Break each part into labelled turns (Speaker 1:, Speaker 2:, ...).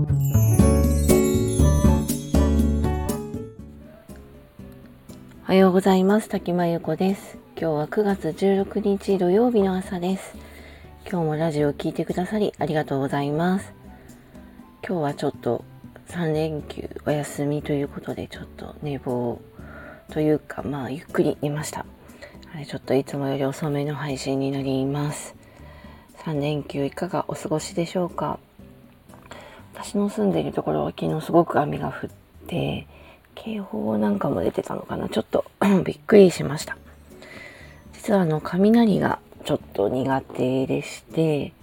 Speaker 1: おはようございます。滝間由子です。今日は9月16日土曜日の朝です。今日もラジオを聴いてくださりありがとうございます。今日はちょっと3連休お休みということでちょっと寝坊というかまあゆっくり寝ました。ちょっといつもより遅めの配信になります。3連休いかがお過ごしでしょうか？私の住んでいるところは昨日すごく雨が降って警報なんかも出てたのかなちょっと びっくりしました実はあの雷がちょっと苦手でして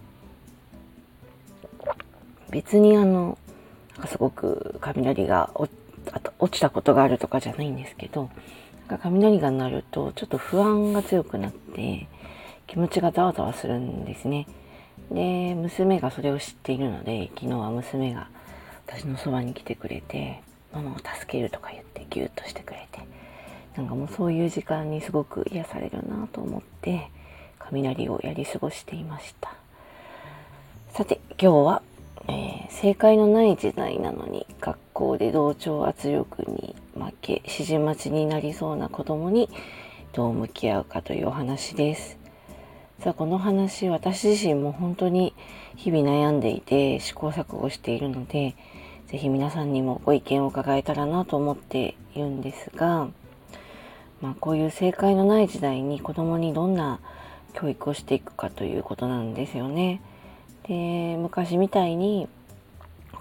Speaker 1: 別にあのなんかすごく雷が落ちたことがあるとかじゃないんですけどなんか雷が鳴るとちょっと不安が強くなって気持ちがざわざわするんですね。で娘がそれを知っているので昨日は娘が私のそばに来てくれてママを助けるとか言ってギュッとしてくれてなんかもうそういう時間にすごく癒されるなと思って雷をやり過ごしていましたさて今日はえー、正解のない時代なのに学校で同調圧力に負け指示待ちになりそうな子供にどう向き合うかというお話です。さあこの話私自身も本当に日々悩んでいて試行錯誤しているので是非皆さんにもご意見を伺えたらなと思っているんですが、まあ、こういう正解のない時代に子供にどんな教育をしていくかということなんですよね。で昔みたいに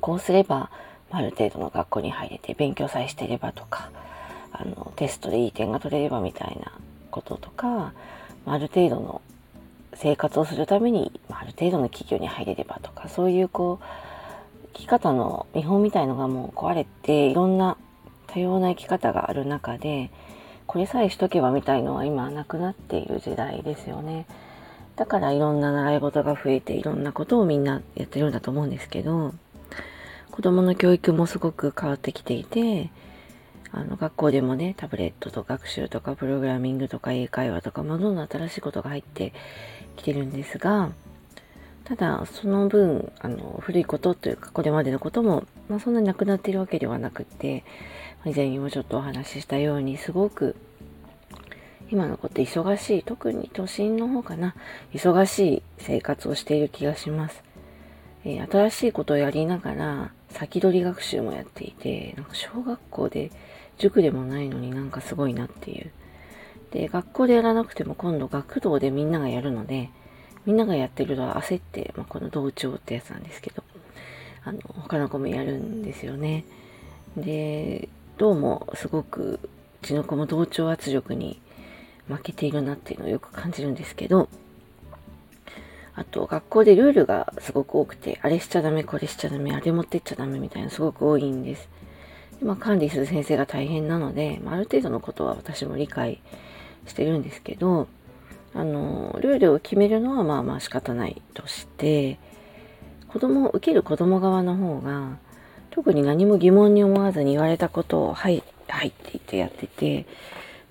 Speaker 1: こうすればある程度の学校に入れて勉強さえしてればとかあのテストでいい点が取れればみたいなこととかある程度の生活をするためにある程度の企業に入れればとかそういうこう生き方の見本みたいのがもう壊れていろんな多様な生き方がある中でこれさえしとけばみたいのは今なくなっている時代ですよね。だからいろんな習い事が増えていろんなことをみんなやってるんだと思うんですけど子供の教育もすごく変わってきていてあの学校でもねタブレットと学習とかプログラミングとか英会話とか、ま、どんどん新しいことが入ってきてるんですがただその分あの古いことというかこれまでのことも、まあ、そんなになくなっているわけではなくて以前にもちょっとお話ししたようにすごく今の子って忙しい、特に都心の方かな、忙しい生活をしている気がします。えー、新しいことをやりながら、先取り学習もやっていて、なんか小学校で塾でもないのになんかすごいなっていう。で、学校でやらなくても今度学童でみんながやるので、みんながやってると焦って、まあ、この同調ってやつなんですけど、あの、他の子もやるんですよね。で、どうもすごくうちの子も同調圧力に負けているなっていうのをよく感じるんですけど、あと学校でルールがすごく多くて、あれしちゃダメ、これしちゃダメ、あれ持ってっちゃダメみたいなすごく多いんです。でまあ、管理する先生が大変なので、まあ、ある程度のことは私も理解してるんですけど、あの、ルールを決めるのはまあまあ仕方ないとして、子供を受ける子供側の方が、特に何も疑問に思わずに言われたことを、はい、はいって言ってやってて、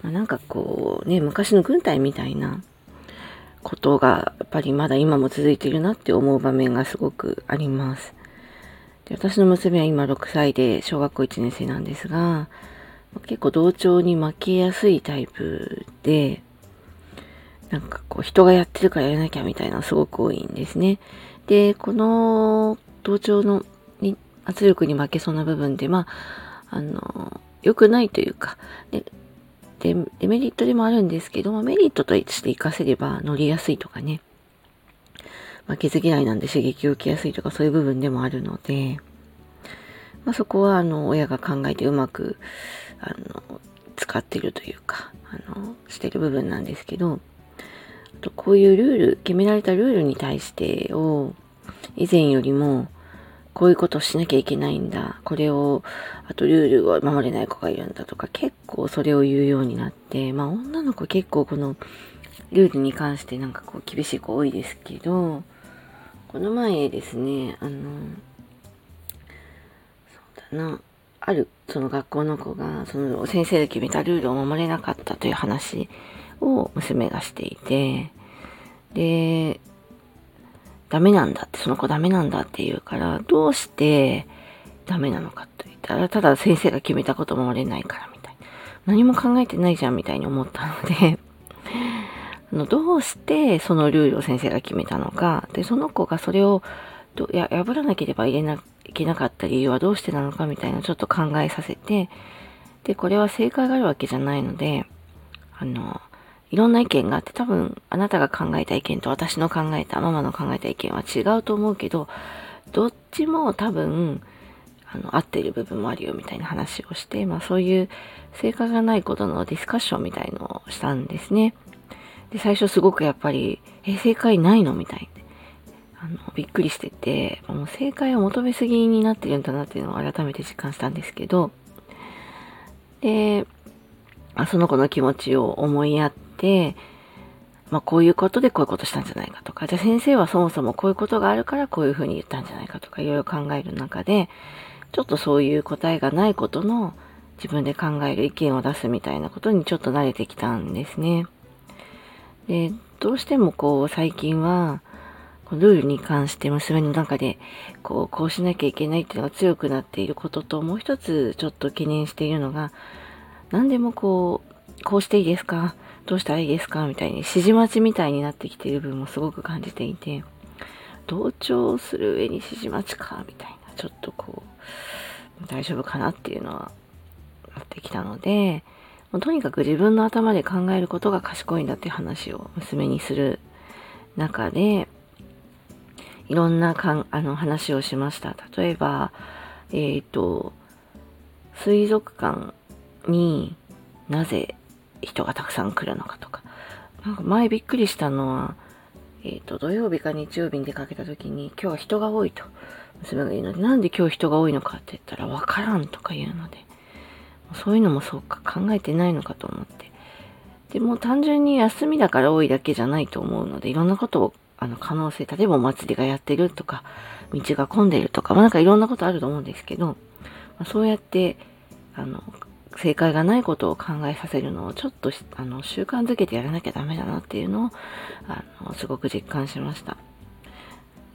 Speaker 1: まあ、なんかこうね、昔の軍隊みたいなことがやっぱりまだ今も続いているなって思う場面がすごくあります。で私の娘は今6歳で小学校1年生なんですが、結構同調に負けやすいタイプで、なんかこう人がやってるからやらなきゃみたいなのすごく多いんですね。で、この同調の圧力に負けそうな部分で、まあ、あの、良くないというか、デメリットでもあるんですけども、メリットとして活かせれば乗りやすいとかね、負けず嫌いなんで刺激を受けやすいとかそういう部分でもあるので、まあ、そこはあの親が考えてうまくあの使ってるというかあのしてる部分なんですけどあとこういうルール決められたルールに対してを以前よりもこういうことをしなきゃいけないんだ。これを、あとルールを守れない子がいるんだとか、結構それを言うようになって、まあ女の子結構このルールに関してなんかこう厳しい子多いですけど、この前ですね、あの、そうだな、あるその学校の子が、その先生で決めたルールを守れなかったという話を娘がしていて、で、ダメなんだって、その子ダメなんだって言うから、どうしてダメなのかと言ったら、ただ先生が決めたこと守れないからみたいな。何も考えてないじゃんみたいに思ったので あのどうしてそのルールを先生が決めたのか、で、その子がそれをどや破らなければいけないけなかった理由はどうしてなのかみたいなちょっと考えさせて、で、これは正解があるわけじゃないので、あの、いろんな意見があって多分あなたが考えた意見と私の考えたママの考えた意見は違うと思うけどどっちも多分あの合ってる部分もあるよみたいな話をして、まあ、そういう正解がないことのディスカッションみたいのをしたんですね。で最初すごくやっぱり「え正解ないの?」みたいあのびっくりしててもう正解を求めすぎになってるんだなっていうのを改めて実感したんですけどであその子の気持ちを思いやって、まあ、こういうことでこういうことしたんじゃないかとか、じゃあ先生はそもそもこういうことがあるからこういうふうに言ったんじゃないかとか、いろいろ考える中で、ちょっとそういう答えがないことの自分で考える意見を出すみたいなことにちょっと慣れてきたんですね。で、どうしてもこう最近は、ルールに関して娘の中で、こう、こうしなきゃいけないっていうのが強くなっていることと、もう一つちょっと懸念しているのが、何でもこう、こうしていいですか？どうしたらいいですか？みたいに、指示待ちみたいになってきている部分もすごく感じていて、同調する上に指示待ちか？みたいな、ちょっとこう、大丈夫かなっていうのは、なってきたので、もうとにかく自分の頭で考えることが賢いんだって話を娘にする中で、いろんなかんあの話をしました。例えば、えっ、ー、と、水族館になぜ人がたくさん来るのかとか。なんか前びっくりしたのは、えっ、ー、と、土曜日か日曜日に出かけた時に、今日は人が多いと、娘が言うので、なんで今日人が多いのかって言ったら、わからんとか言うので、そういうのもそうか、考えてないのかと思って。でも単純に休みだから多いだけじゃないと思うので、いろんなことを、あの、可能性、例えばお祭りがやってるとか、道が混んでるとか、まあ、なんかいろんなことあると思うんですけど、まあ、そうやって、あの、正解がないことを考えさせるのをちょっとあの習慣づけてやらなきゃダメだなっていうのをあのすごく実感しました。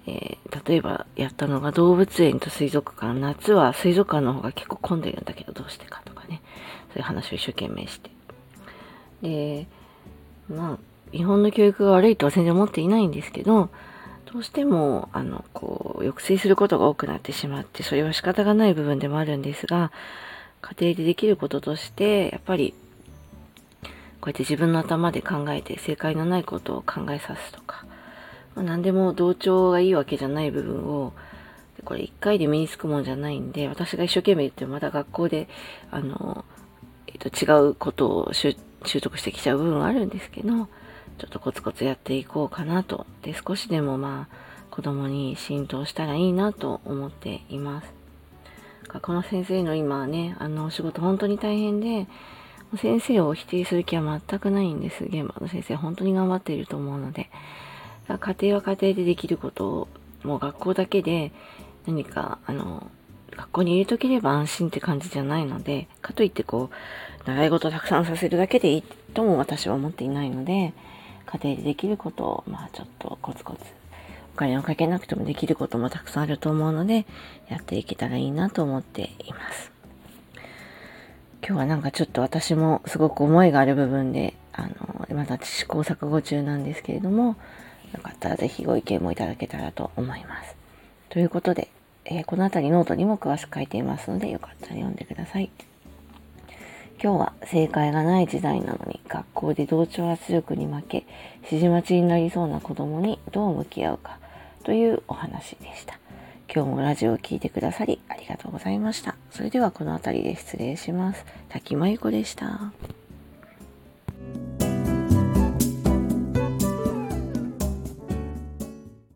Speaker 1: えー、例えばやったのが動物園と水族館。夏は水族館の方が結構混んでるんだけどどうしてかとかね。そういう話を一生懸命して。でまあ日本の教育が悪いとは全然思っていないんですけどどうしてもあのこう抑制することが多くなってしまってそれは仕方がない部分でもあるんですが家庭でできることとして、やっぱり、こうやって自分の頭で考えて正解のないことを考えさすとか、まあ、何でも同調がいいわけじゃない部分を、これ一回で身につくもんじゃないんで、私が一生懸命言ってもまた学校で、あの、えっ、と、違うことを習得してきちゃう部分はあるんですけど、ちょっとコツコツやっていこうかなと。で、少しでもまあ、子供に浸透したらいいなと思っています。この先生の今ね、あの、お仕事本当に大変で、先生を否定する気は全くないんです。現場の先生本当に頑張っていると思うので。家庭は家庭でできることを、もう学校だけで何か、あの、学校に入れとければ安心って感じじゃないので、かといってこう、習い事たくさんさせるだけでいいとも私は思っていないので、家庭でできることを、まあちょっとコツコツ金をかけなくてもできることもたくさんあると思うので、やっていけたらいいなと思っています。今日はなんかちょっと私もすごく思いがある部分で、あの、まだ試行錯誤中なんですけれども、よかったらぜひご意見もいただけたらと思います。ということで、えー、この辺りノートにも詳しく書いていますので、よかったら読んでください。今日は正解がない時代なのに学校で同調圧力に負け指示待ちになりそうな子供にどう向き合うかというお話でした。今日もラジオを聴いてくださりありがとうございました。それではこの辺りで失礼します。滝真由子でした。